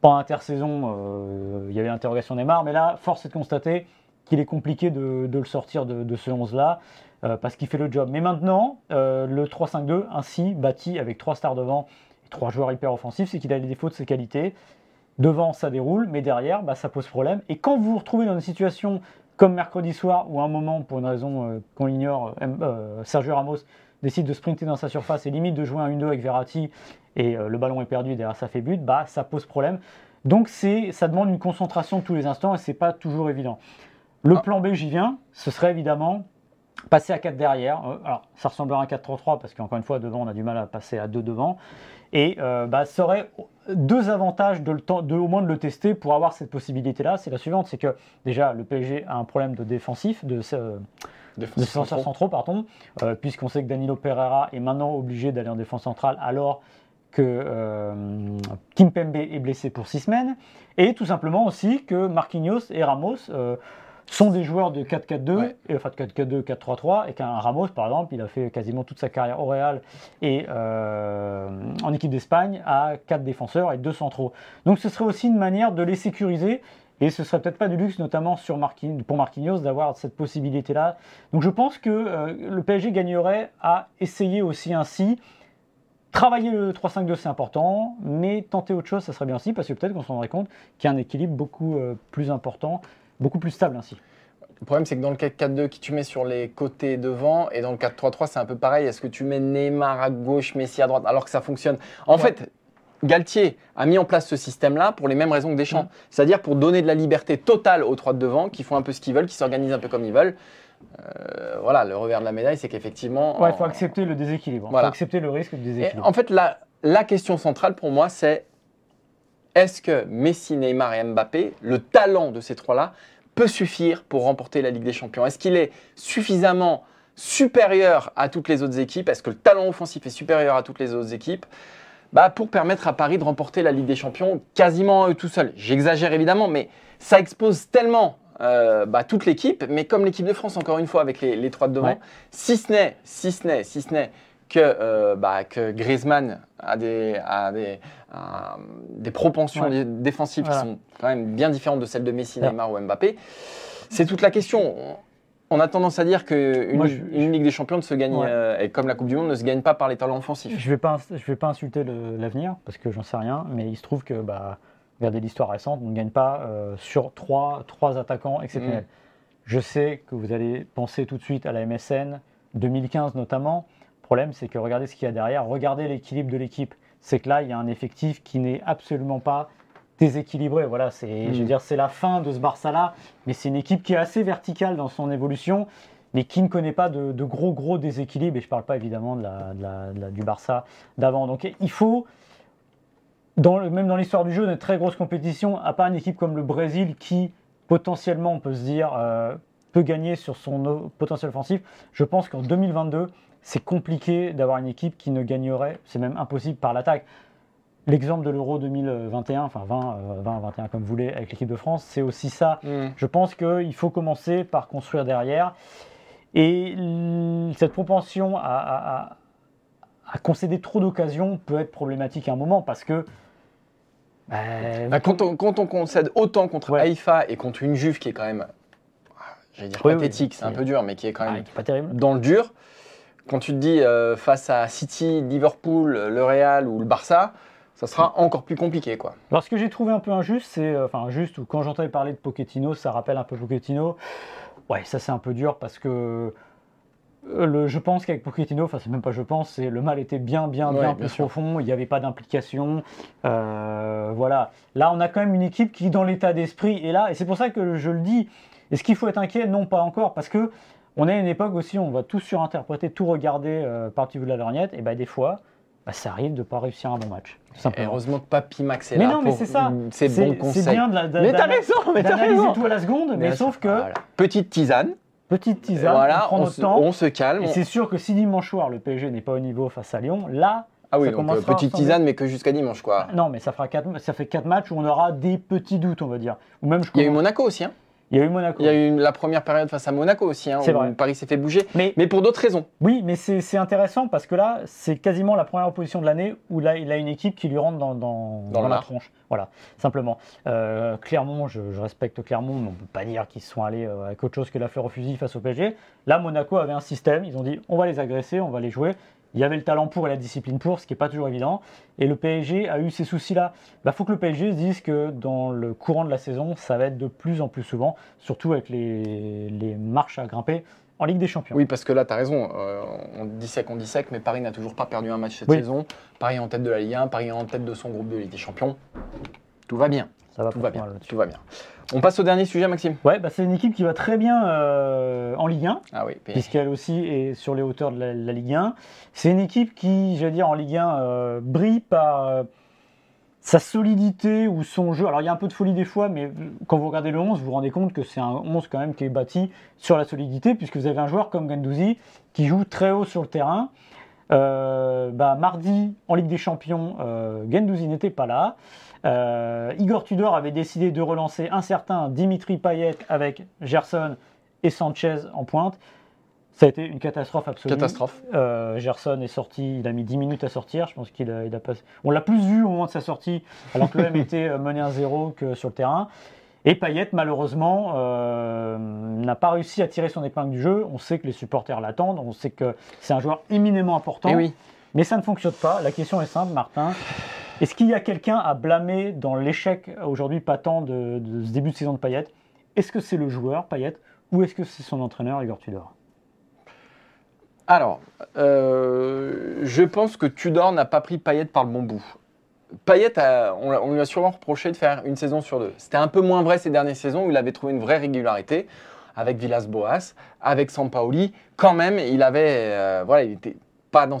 A: Pendant l'intersaison, euh, il y avait l'interrogation Neymar, mais là, force est de constater qu'il est compliqué de, de le sortir de, de ce 11-là, euh, parce qu'il fait le job. Mais maintenant, euh, le 3-5-2, ainsi bâti avec trois stars devant et trois joueurs hyper offensifs, c'est qu'il a les défauts de ses qualités. Devant, ça déroule, mais derrière, bah, ça pose problème. Et quand vous vous retrouvez dans une situation comme mercredi soir, où à un moment, pour une raison euh, qu'on ignore, euh, euh, Sergio Ramos décide de sprinter dans sa surface et limite de jouer un 1-2 avec Verratti, et euh, le ballon est perdu et derrière ça fait but, bah, ça pose problème. Donc c'est, ça demande une concentration de tous les instants et c'est pas toujours évident. Le
B: Ah.
A: plan B, j'y viens, ce serait évidemment passer à 4 derrière. Euh, alors, ça ressemblera à un 4-3-3 parce qu'encore une fois, devant, on a du mal à passer à 2 devant. Et euh, bah, ça aurait deux avantages de, le temps, de au moins de le tester pour avoir cette possibilité-là. C'est la suivante, c'est que déjà, le PSG a un problème de défensif, de, euh, défenseurs centraux, pardon, euh, puisqu'on sait que Danilo Pereira est maintenant obligé d'aller en défense centrale alors que euh, Kimpembe est blessé pour six semaines, et tout simplement aussi que Marquinhos et Ramos sont des joueurs de 4-4-2,
B: Ouais.
A: et, enfin de 4-4-2, 4-3-3, et qu'un Ramos, par exemple, il a fait quasiment toute sa carrière au Real et euh, en équipe d'Espagne à 4 défenseurs et 2 centraux. Donc ce serait aussi une manière de les sécuriser, et ce serait peut-être pas du luxe, notamment sur pour Marquinhos, d'avoir cette possibilité-là. Donc je pense que euh, le PSG gagnerait à essayer aussi ainsi. Travailler le 3-5-2, c'est important, mais tenter autre chose, ça serait bien aussi, parce que peut-être qu'on se rendrait compte qu'il y a un équilibre beaucoup euh, plus important, beaucoup plus stable ainsi.
B: Le problème, c'est que dans le 4-4-2, qui tu mets sur les côtés devant, et dans le 4-3-3, c'est un peu pareil. Est-ce que tu mets Neymar à gauche, Messi à droite, alors que ça fonctionne? En
A: Ouais.
B: fait, Galtier a mis en place ce système-là pour les mêmes raisons que Deschamps.
A: Mm.
B: C'est-à-dire pour donner de la liberté totale aux trois de devant, qui font un peu ce qu'ils veulent, qui s'organisent un peu comme ils veulent. Euh, voilà, le revers de la médaille, c'est qu'effectivement.
A: Ouais, il
B: en-
A: faut accepter le déséquilibre, il
B: Voilà.
A: faut accepter le risque du
B: Et
A: déséquilibre.
B: en fait, la, la question centrale pour moi, c'est est-ce que Messi, Neymar et Mbappé, le talent de ces trois-là, peut suffire pour remporter la Ligue des Champions? Est-ce qu'il est suffisamment supérieur à toutes les autres équipes? Est-ce que le talent offensif est supérieur à toutes les autres équipes? Bah, pour permettre à Paris de remporter la Ligue des Champions quasiment à eux tout seuls. J'exagère évidemment, mais ça expose tellement euh, bah, toute l'équipe, mais comme l'équipe de France, encore une fois, avec les, les trois de devant,
A: Ouais.
B: si ce n'est, si ce n'est, si ce n'est que, euh, bah, que Griezmann a des, a des, a des propensions
A: Ouais.
B: défensives
A: Voilà.
B: qui sont quand même bien différentes de celles de Messi,
A: Ouais.
B: Neymar ou Mbappé, c'est toute la question. On- a tendance à dire qu'une une Ligue des Champions ne se gagne,
A: Ouais.
B: euh, et comme la Coupe du Monde, ne se gagne pas par les talents offensifs.
A: Je vais pas, je vais pas insulter l'avenir parce que j'en sais rien, mais il se trouve que, bah, regardez l'histoire récente, on ne gagne pas euh, sur trois, trois attaquants exceptionnels.
B: Mm.
A: Je sais que vous allez penser tout de suite à la MSN 2015 notamment. Problème, c'est que regardez ce qu'il y a derrière, regardez l'équilibre de l'équipe. C'est que là, il y a un effectif qui n'est absolument pas déséquilibré. Voilà, c'est, je veux dire, c'est la fin de ce Barça-là, mais c'est une équipe qui est assez verticale dans son évolution mais qui ne connaît pas de, de gros gros déséquilibres. Et je ne parle pas évidemment de la- de la- de la- du Barça d'avant. Donc il faut, dans le- même dans l'histoire du jeu, une très grosse compétition, à part une équipe comme le Brésil qui potentiellement, on peut se dire, euh, peut gagner sur son o- potentiel offensif. Je pense qu'en 2022, c'est compliqué d'avoir une équipe qui ne gagnerait, c'est même impossible par l'attaque. L'exemple de l'Euro 2021, enfin 20, euh, 20, 21 comme vous voulez, avec l'équipe de France, c'est aussi ça.
B: Mm.
A: Je pense qu'il faut commencer par construire derrière. Et cette propension à, à- à- à concéder trop d'occasions peut être problématique à un moment parce que. bah,
B: Bah, quand, on, quand on concède autant contre
A: Ouais.
B: Haïfa et contre une Juve qui est quand même, ah, j'allais dire
A: Oui, oui,
B: pathétique, c'est un peu dur, mais qui est quand
A: ah,
B: même
A: pas terrible.
B: dans le dur, quand tu te dis euh, face à City, Liverpool, le Real ou le Barça, ça sera encore plus compliqué. quoi.
A: Alors, ce que j'ai trouvé un peu injuste, c'est. euh, Enfin, injuste, ou quand j'entendais parler de Pochettino, ça rappelle un peu Pochettino. Ouais, ça c'est un peu dur parce que. euh, Le, je pense qu'avec Pochettino, enfin c'est même pas je pense, c'est le mal était bien bien
B: Ouais,
A: bien
B: bien
A: profond, il n'y avait pas d'implication, euh, voilà. Là on a quand même une équipe qui dans l'état d'esprit est là, et c'est pour ça que je le dis. Est-ce qu'il faut être inquiet Non, pas encore, parce que on est à une époque aussi où on va tout surinterpréter, tout regarder euh, par-dessus de la lorgnette, et ben des fois, bah, ça arrive de pas réussir un bon match, tout simplement.
B: heureusement que Papy Max est
A: Mais
B: là
A: non, mais c'est ça. C'est
B: bons
A: c'est
B: conseils.
A: bien de la, de-
B: Mais t'as raison, mais t'as raison.
A: tout à la seconde, mais, sauf que
B: voilà. Petite tisane,
A: petite tisane,
B: voilà,
A: on prend
B: on,
A: notre
B: se,
A: temps.
B: on se calme.
A: Et
B: on-
A: c'est sûr que si dimanche soir le PSG n'est pas au niveau face à Lyon, là,
B: Ah oui,
A: ça
B: donc euh, petite tisane, mais que jusqu'à dimanche. quoi.
A: non, mais ça fera quatre, ça fait quatre matchs où on aura des petits doutes, on va dire. Ou même je
B: Il y a eu Monaco aussi. hein.
A: Il y a eu Monaco.
B: Il y a eu la première période face à Monaco aussi, hein, où
A: vrai.
B: Paris s'est fait bouger,
A: Mais,
B: mais pour d'autres raisons.
A: oui, mais c'est intéressant parce que là, c'est quasiment la première opposition de l'année où là, il a une équipe qui lui rentre dans, dans,
B: Dans le
A: la tronche. Voilà, simplement. Euh, Clermont, je, je respecte Clermont, mais on ne peut pas dire qu'ils sont allés euh, avec autre chose que la fleur au fusil face au PSG. Là, Monaco avait un système. Ils ont dit on va les agresser, on va les jouer. Il y avait le talent pour et la discipline pour, ce qui n'est pas toujours évident. Et le PSG a eu ces soucis-là. Il faut que le PSG se dise que dans le courant de la saison, ça va être de plus en plus souvent, surtout avec les, les marches à grimper en Ligue des Champions.
B: Oui, parce que là, tu as raison. euh, on dissèque, on dissèque, mais Paris n'a toujours pas perdu un match cette
A: Oui.
B: saison. Paris est en tête de la Ligue 1, Paris est en tête de son groupe de Ligue des Champions. Tout va bien.
A: Ça va
B: Tout bien.
A: mal.
B: Tout va bien. On passe au dernier sujet, Maxime.
A: Ouais, bah, c'est une équipe qui va très bien euh, en Ligue 1.
B: Ah oui. puis-
A: puisqu'elle aussi est sur les hauteurs de la, la Ligue 1. C'est une équipe qui, j'allais dire, en Ligue 1, euh, brille par euh, sa solidité ou son jeu. Alors il y a un peu de folie des fois, mais quand vous regardez le 11, vous vous rendez compte que c'est un 11 quand même qui est bâti sur la solidité, puisque vous avez un joueur comme Gendouzi qui joue très haut sur le terrain. Bah, mardi, en Ligue des Champions, Gendouzi n'était pas là. Euh, Igor Tudor avait décidé de relancer un certain Dimitri Payet avec Gerson et Sanchez en pointe. Ça a été une catastrophe absolue.
B: Catastrophe.
A: Euh, Gerson est sorti, il a mis 10 minutes à sortir. Je pense qu'il a, il a. On l'a plus vu au moment de sa sortie, alors que l'OM était euh, mené 1-0 que sur le terrain. Et Payet, malheureusement, euh, n'a pas réussi à tirer son épingle du jeu. On sait que les supporters l'attendent. On sait que c'est un joueur éminemment important.
B: Eh oui.
A: Mais ça ne fonctionne pas. La question est simple, Martin. Est-ce qu'il y a quelqu'un à blâmer dans l'échec aujourd'hui patent de, de ce début de saison de Payet? Est-ce que c'est le joueur, Payet, ou est-ce que c'est son entraîneur, Igor Tudor?
B: Alors, euh, je pense que Tudor n'a pas pris Payet par le bon bout. Payet, a- on, lui a sûrement reproché de faire une saison sur deux. C'était un peu moins vrai ces dernières saisons où il avait trouvé une vraie régularité avec Villas-Boas, avec Sampaoli. Quand même, il avait, euh, voilà, il était pas dans,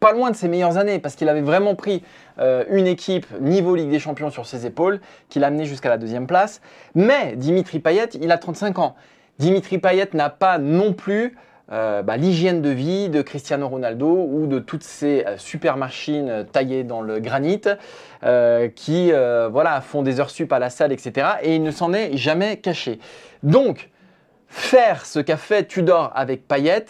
B: pas loin de ses meilleures années parce qu'il avait vraiment pris euh, une équipe niveau Ligue des Champions sur ses épaules, qui l'a amené jusqu'à la deuxième place. Mais Dimitri Payet, il a 35 ans. Dimitri Payet n'a pas non plus euh, bah, l'hygiène de vie de Cristiano Ronaldo ou de toutes ces euh, super machines taillées dans le granit qui voilà, font des heures sup à la salle, etc. Et il ne s'en est jamais caché. Donc, faire ce qu'a fait Tudor avec Payet,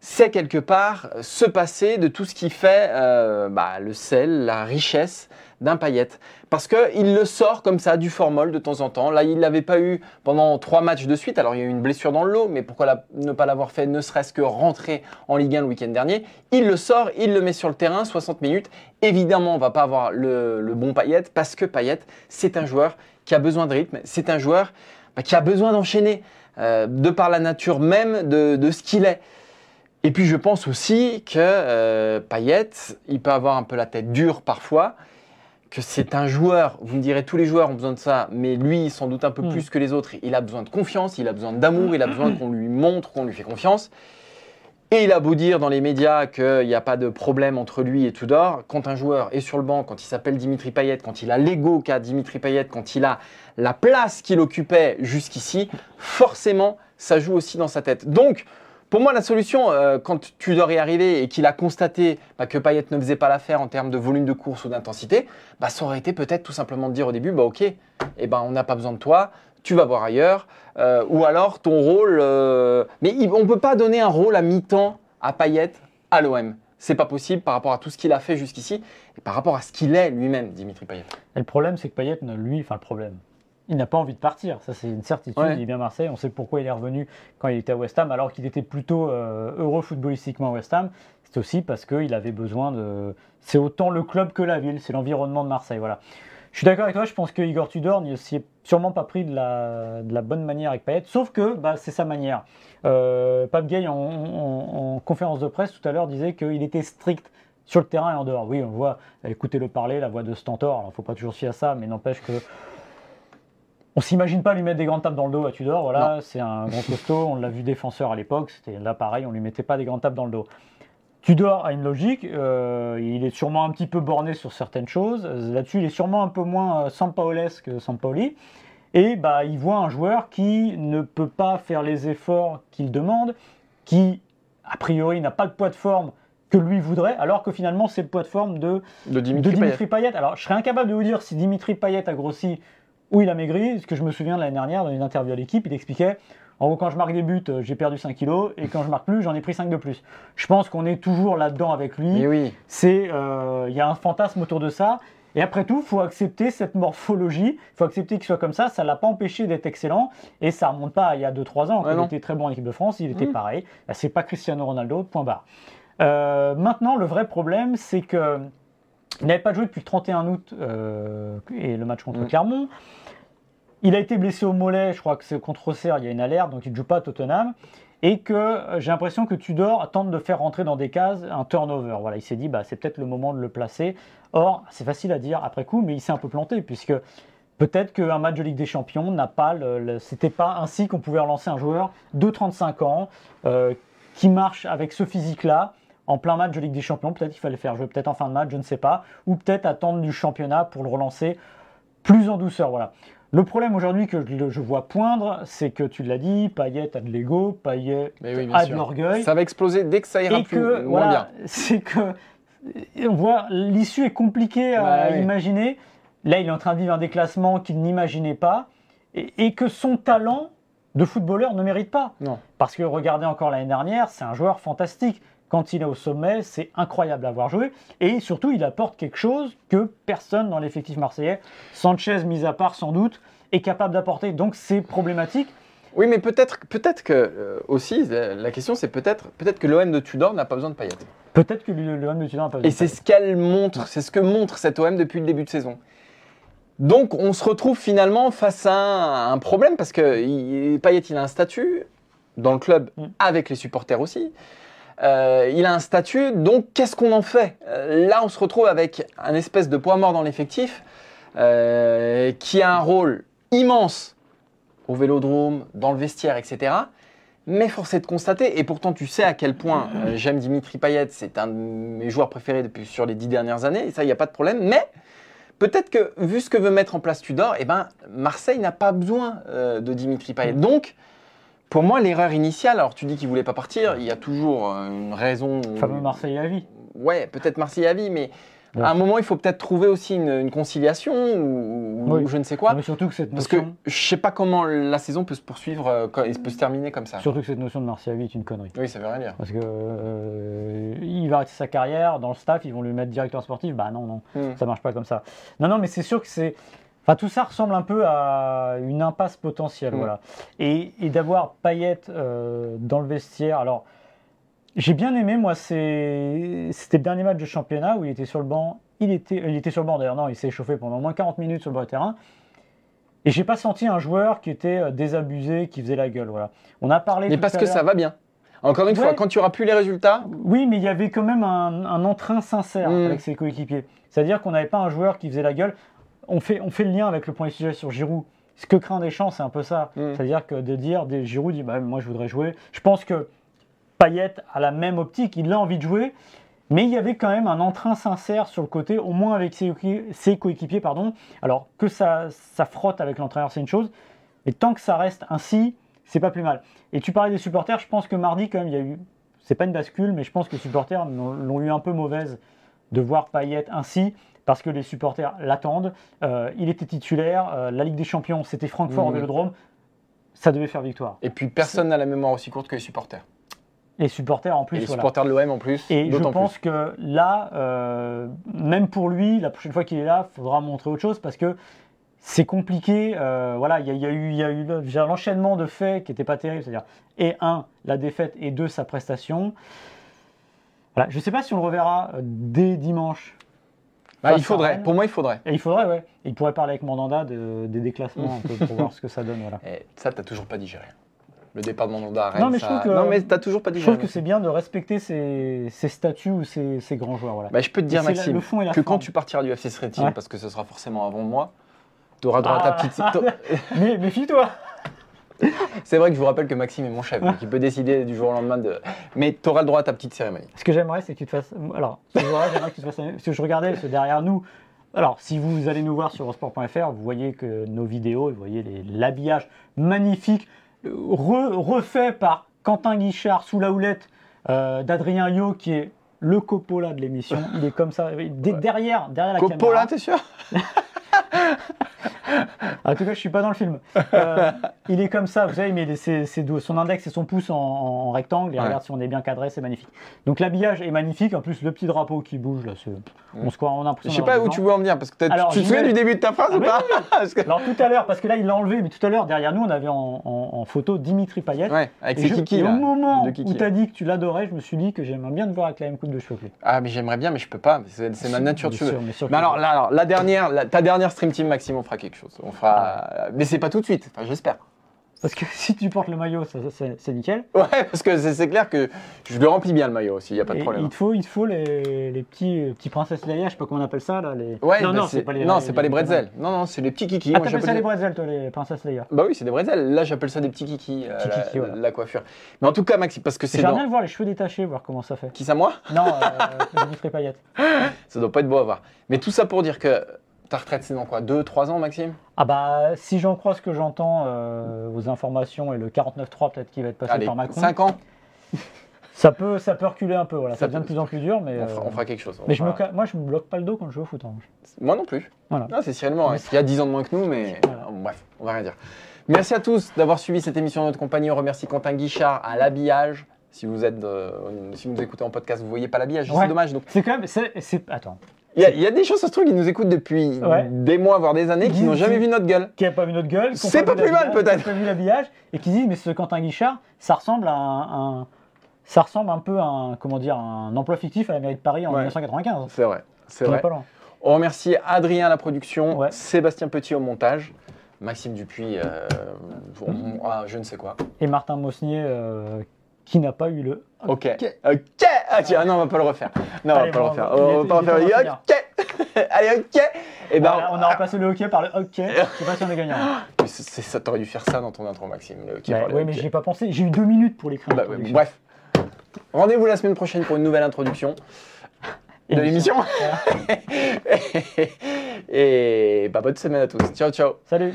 B: c'est quelque part se passer de tout ce qui fait euh, bah, le sel, la richesse d'un Payet. Parce qu'il le sort comme ça du formol de temps en temps. Là, il ne l'avait pas eu pendant trois matchs de suite. Alors, il y a eu une blessure dans le lot, mais pourquoi ne pas l'avoir fait ne serait-ce que rentrer en Ligue 1 le week-end dernier? Il le sort, il le met sur le terrain, 60 minutes. Évidemment, on ne va pas avoir le, bon Payet parce que Payet, c'est un joueur qui a besoin de rythme. C'est un joueur bah, qui a besoin d'enchaîner euh, de par la nature même de ce qu'il est. Et puis je pense aussi que euh, Payet, il peut avoir un peu la tête dure parfois, que c'est un joueur, vous me direz tous les joueurs ont besoin de ça, mais lui sans doute un peu
A: Mm.
B: plus que les autres, il a besoin de confiance, il a besoin d'amour, il a besoin qu'on lui montre, qu'on lui fait confiance. Et il a beau dire dans les médias qu'il n'y a pas de problème entre lui et Tudor, quand un joueur est sur le banc, quand il s'appelle Dimitri Payet, quand il a l'ego qu'a Dimitri Payet, quand il a la place qu'il occupait jusqu'ici, forcément, ça joue aussi dans sa tête. Donc, pour moi, la solution, euh, quand Tudor est arrivé et qu'il a constaté bah, que Payet ne faisait pas l'affaire en termes de volume de course ou d'intensité, bah, ça aurait été peut-être tout simplement de dire au début, bah, ok, eh ben, on n'a pas besoin de toi, tu vas voir ailleurs, euh, ou alors ton rôle. euh, Mais on ne peut pas donner un rôle à mi-temps à Payet à l'OM. C'est pas possible par rapport à tout ce qu'il a fait jusqu'ici et par rapport à ce qu'il est lui-même, Dimitri Payet.
A: Et le problème, c'est que Payet, ne- lui, enfin le problème, il n'a pas envie de partir. Ça, c'est une certitude.
B: Ouais.
A: Il est bien à Marseille. On sait pourquoi il est revenu quand il était à West Ham, alors qu'il était plutôt euh, heureux footballistiquement à West Ham. C'est aussi parce qu'il avait besoin de. C'est autant le club que la ville, c'est l'environnement de Marseille. Voilà. Je suis d'accord avec toi. Je pense que Igor Tudor n'y s'y est sûrement pas pris de la, de la bonne manière avec Payet, sauf que bah, c'est sa manière. Euh, Pape Gay, en, en- en conférence de presse tout à l'heure, disait qu'il était strict sur le terrain et en dehors. Oui, on voit, écoutez-le parler, la voix de Stentor. Alors, il ne faut pas toujours se fier à ça, mais n'empêche que. On s'imagine pas lui mettre des grandes tapes dans le dos à Tudor. Voilà, c'est un grand costaud. On l'a vu défenseur à l'époque. C'était là pareil, on lui mettait pas des grandes tapes dans le dos. Tudor a une logique. euh, il est sûrement un petit peu borné sur certaines choses. Là-dessus, il est sûrement un peu moins euh, Sampaolesque que Sampaoli. Et bah, il voit un joueur qui ne peut pas faire les efforts qu'il demande, qui a priori n'a pas le poids de forme que lui voudrait, alors que finalement c'est le poids de forme de,
B: De
A: de
B: Dimitri,
A: Dimitri
B: Payet.
A: Payet. Alors je serais incapable de vous dire si Dimitri Payet a grossi ou il a maigri, parce que je me souviens de l'année dernière dans une interview à l'équipe, il expliquait en gros quand je marque des buts euh, j'ai perdu 5 kilos et quand je marque plus j'en ai pris 5 de plus. Je pense qu'on est toujours là-dedans avec lui
B: Mais oui.
A: c'est euh, il y a un fantasme autour de ça. Et après tout, il faut accepter cette morphologie, il faut accepter qu'il soit comme ça. Ça ne l'a pas empêché d'être excellent. Et ça remonte pas à il y a 2-3 ans, quand il était très bon en équipe de France, il était
B: Mhm.
A: pareil. Bah, c'est pas Cristiano Ronaldo, point barre. Euh, maintenant, le vrai problème, c'est que il n'avait pas joué depuis le 31 août euh, et le match contre
B: Mhm.
A: Clermont. il a été blessé au mollet, je crois que c'est contre Auxerre, il y a une alerte, donc il ne joue pas à Tottenham. Et que euh, j'ai l'impression que Tudor tente de faire rentrer dans des cases un turnover. Voilà, il s'est dit, bah, c'est peut-être le moment de le placer. Or, c'est facile à dire après coup, mais il s'est un peu planté, puisque peut-être qu'un match de Ligue des Champions n'a pas. Le, le- C'était pas ainsi qu'on pouvait relancer un joueur de 35 ans euh, qui marche avec ce physique-là en plein match de Ligue des Champions. Peut-être qu'il fallait faire jouer, peut-être en fin de match, je ne sais pas. Ou peut-être attendre du championnat pour le relancer plus en douceur. Voilà. Le problème aujourd'hui que je, vois poindre, c'est que tu l'as dit, Payet a de l'ego, Payet
B: oui,
A: a de l'orgueil.
B: Ça va exploser dès que ça ira
A: Et
B: plus
A: que,
B: moins
A: voilà,
B: bien.
A: c'est que on voit l'issue est compliquée à
B: oui.
A: imaginer. Là, il est en train de vivre un déclassement qu'il n'imaginait pas, et, et que son talent de footballeur ne mérite pas.
B: Non.
A: Parce que regardez encore l'année dernière, c'est un joueur fantastique. Quand il est au sommet, c'est incroyable à voir jouer. Et surtout, il apporte quelque chose que personne dans l'effectif marseillais, Sanchez mis à part sans doute, est capable d'apporter. Donc c'est problématique.
B: Oui, mais peut-être que euh, aussi, la la question c'est peut-être peut-être que l'OM de Tudor n'a pas besoin de Payet.
A: Peut-être que homme de Tudor n'a pas
B: Et
A: besoin
B: c'est
A: de
B: ce qu'elle montre, c'est ce que montre cet OM depuis le début de saison. Donc on se retrouve finalement face à un, problème parce que Payet il a un statut dans le club
A: Mm.
B: avec les supporters aussi. Euh, il a un statut, donc qu'est-ce qu'on en fait Euh, Là on se retrouve avec un espèce de poids mort dans l'effectif euh, qui a un rôle immense au vélodrome, dans le vestiaire, etc. Mais force est de constater, et pourtant tu sais à quel point j'aime Dimitri Payet, c'est un de mes joueurs préférés depuis sur les dix dernières années, et ça, il n'y a pas de problème. Mais peut-être que, vu ce que veut mettre en place Tudor, eh ben, Marseille n'a pas besoin de Dimitri Payet. Donc, pour moi, l'erreur initiale, alors tu dis qu'il voulait pas partir, il y a toujours euh, une raison.
A: Le fameux Marseille à vie.
B: Ouais, peut-être Marseille à vie, mais
A: Ouais.
B: à un moment, il faut peut-être trouver aussi une, une conciliation ou, ou
A: Oui.
B: je ne sais quoi.
A: Non, mais surtout que cette
B: Parce que
A: notion,
B: je sais pas comment la saison peut se poursuivre, euh, quand- et peut se terminer comme ça.
A: surtout que cette notion de Marseille à vie est une connerie.
B: Oui, ça veut rien dire.
A: Parce que euh, il va arrêter sa carrière dans le staff, ils vont lui mettre directeur sportif. Bah non, non,
B: Hmm.
A: ça marche pas comme ça. Non, non, mais c'est sûr que c'est. Enfin, tout ça ressemble un peu à une impasse potentielle,
B: Mm.
A: voilà. Et, et d'avoir Payet euh, dans le vestiaire. Alors, j'ai bien aimé, moi, c'était le dernier match de championnat où il était sur le banc. Il était, il était sur le banc d'ailleurs, non, il s'est échauffé pendant au moins 40 minutes sur le bord du terrain. Et j'ai pas senti un joueur qui était euh, désabusé, qui faisait la gueule, voilà. On a parlé.
B: Mais parce que ça va bien. Encore une
A: Ouais.
B: fois, quand tu auras plus les résultats,
A: oui, mais il y avait quand même un, un entrain sincère
B: Mm.
A: avec ses coéquipiers. C'est-à-dire qu'on n'avait pas un joueur qui faisait la gueule. On fait, on fait le lien avec le point de sujet sur Giroud. Ce que craint Deschamps, c'est un peu ça.
B: Mm.
A: C'est-à-dire que de dire, des, Giroud dit, bah, moi je voudrais jouer. Je pense que Payet a la même optique, il a envie de jouer. Mais il y avait quand même un entrain sincère sur le côté, au moins avec ses, coéqui- ses coéquipiers. Pardon. Alors que ça, ça frotte avec l'entraîneur, c'est une chose. Mais tant que ça reste ainsi, c'est pas plus mal. Et tu parlais des supporters, je pense que mardi, quand même, il y a eu. C'est pas une bascule, mais je pense que les supporters l'ont l'ont eu un peu mauvaise de voir Payet ainsi, parce que les supporters l'attendent. Euh, il était titulaire, euh, la Ligue des Champions, c'était Francfort au
B: Mhm.
A: Vélodrome. Ça devait faire victoire.
B: et puis personne n'a la mémoire aussi courte que les supporters.
A: Les supporters en plus,
B: et les
A: voilà.
B: supporters de l'OM en plus,
A: Et je pense
B: plus.
A: que là, euh, même pour lui, la prochaine fois qu'il est là, il faudra montrer autre chose parce que c'est compliqué. euh, voilà, il y, a- il y a eu, il y a eu l'enchaînement de faits qui n'était pas terrible, c'est-à-dire et un, la défaite et deux, sa prestation. Voilà, je ne sais pas si on le reverra dès dimanche.
B: Bah, il faudrait,
A: Rennes.
B: pour moi il faudrait.
A: Et il faudrait, ouais. Et il pourrait parler avec Mandanda de- des déclassements un peu pour voir ce que ça donne. Voilà.
B: Et ça, t'as toujours pas digéré. Le départ de Mandanda à Rennes,
A: Non, mais je trouve que-
B: non, mais t'as toujours pas
A: Je
B: digéré.
A: trouve que c'est bien de respecter ces, ces statuts ou ces, ces grands joueurs. Voilà.
B: Bah, je peux te dire,
A: Et
B: Maxime,
A: la
B: que quand tu partiras du FC Street Team,
A: Ouais.
B: parce que ce sera forcément avant moi, tu auras droit à ta
A: Ah.
B: petite.
A: Mais méfie-toi
B: C'est vrai que je vous rappelle que Maxime est mon chef, donc il peut décider du jour au lendemain de. Mais tu auras le droit à ta petite cérémonie.
A: Ce que j'aimerais, c'est que tu te fasses. Alors, ce jour-là, j'aimerais que tu te fasses. Parce que je regardais, parce que derrière nous. Alors, si vous allez nous voir sur eurosport.fr, vous voyez que nos vidéos, vous voyez les- l'habillage magnifique, re- refait par Quentin Guichard sous la houlette euh, d'Adrien Yo, qui est le Coppola de l'émission. Il est comme ça, derrière, derrière la
B: Coppola,
A: caméra.
B: t'es sûr?
A: En tout cas, je suis pas dans le film. Euh, il est comme ça, vous savez, il ses doigts- son index et son pouce en, en rectangle. Et
B: Ouais.
A: regarde si on est bien cadré, c'est magnifique. Donc l'habillage est magnifique. En plus, le petit drapeau qui bouge là, c'est- on se croit, on a l'impression.
B: Je sais pas où tu veux en venir, parce que t'as-
A: Alors,
B: tu te souviens du début de ta phrase
A: Ah,
B: ou
A: mais
B: pas
A: Alors tout à l'heure, parce que là il l'a enlevé, mais tout à l'heure derrière nous, on avait en, en- en photo Dimitri Payet.
B: Ouais, avec
A: Et
B: ses
A: je-
B: kikis
A: et
B: là.
A: au moment
B: de
A: où
B: kikis.
A: tu as dit que tu l'adorais, je me suis dit que j'aimerais bien te voir avec la même coupe de cheveux.
B: Ah, mais j'aimerais bien, mais je peux pas. C'est c'est ma nature, tu
A: Bien
B: veux.
A: sûr, mais sûr
B: Mais alors, là, alors, la dernière, la- ta dernière stream team, Maxime, on fera quelque chose. Chose. On fera, mais c'est pas tout de suite. Enfin, j'espère.
A: Parce que si tu portes le maillot, c'est c'est nickel.
B: Ouais, parce que c'est clair que je le remplis bien le maillot aussi. Il y a pas de
A: Et
B: problème.
A: il te faut, il te faut les, les petits, euh, petits princesses Leia, je sais pas comment on appelle ça là. Les...
B: Ouais,
A: non,
B: bah,
A: non, c'est pas les.
B: non, pas les bretzels. Non, non, c'est les petits kikis.
A: Ah, t'appelles ça les bretzels, toi, les princesses Leia.
B: Bah oui, c'est des bretzels. Là, j'appelle ça des petits kikis. euh, la,
A: voilà.
B: la coiffure. Mais en tout cas, Maxime, parce que c'est
A: J'aimerais bien voir les cheveux détachés, voir comment ça fait.
B: Qui ça, moi?
A: Non, euh, Jennifer Payette.
B: Ça doit pas être beau à voir. Mais tout ça pour dire que ta retraite, c'est dans quoi 2-3 ans, Maxime?
A: Ah bah, si j'en crois ce que j'entends, euh, aux informations et le 49.3 peut-être qui va être passé
B: Allez,
A: par Macron,
B: 5 ans
A: ça peut, ça peut reculer un peu, voilà. Ça,
B: Ça
A: devient de plus en plus dur, mais.
B: on, fera,
A: euh,
B: on fera quelque chose.
A: Mais je me,
B: fera-
A: moi, je me bloque pas le dos quand je joue au foot. hein.
B: Moi non plus.
A: Voilà.
B: C'est Cyril Morin,
A: Mais
B: qui a 10 ans de moins que nous, mais
A: Voilà.
B: Oh, bref, on va rien dire. Merci à tous d'avoir suivi cette émission de notre compagnie. On remercie Quentin Guichard à l'habillage. Si vous êtes, euh, si vous nous écoutez en podcast, vous voyez pas l'habillage,
A: Ouais.
B: c'est dommage. Donc,
A: C'est quand même. Attends.
B: Il y, a- il y a des choses, ça se trouve, qui nous écoutent depuis
A: Ouais.
B: des mois, voire des années, qui n'ont jamais vu notre gueule.
A: Qui n'a pas vu notre gueule.
B: C'est pas plus mal, peut-être.
A: qui pas vu l'habillage et qui disent mais ce Quentin Guichard, ça ressemble à un, un- ça ressemble un peu à un comment dire un emploi fictif à la mairie de Paris en
B: Ouais.
A: 1995.
B: C'est vrai, c'est vrai.
A: pas loin.
B: On remercie Adrien à la production,
A: Ouais.
B: Sébastien Petit au montage, Maxime Dupuis, euh, on- ah, je ne sais quoi.
A: Et Martin Mosnier euh, qui n'a pas eu le.
B: Ok. Ok. Ah, tiens, non, on va pas le refaire. Non,
A: Allez,
B: on va pas le refaire. On va pas refaire. Ok. Allez, ok. Et ben,
A: Voilà, on a remplacé le hockey par le hockey. Je sais pas si on est gagnant.
B: Mais c'est- ça, t'aurais dû faire ça dans ton intro, Maxime. Le
A: Bah, ouais, mais
B: hockey.
A: j'y ai pas pensé. J'ai eu deux minutes pour l'écrire.
B: Bah, ouais, bref. Rendez-vous la semaine prochaine pour une nouvelle introduction de l'émission. Et bah, bonne semaine à tous. Ciao, ciao.
A: Salut.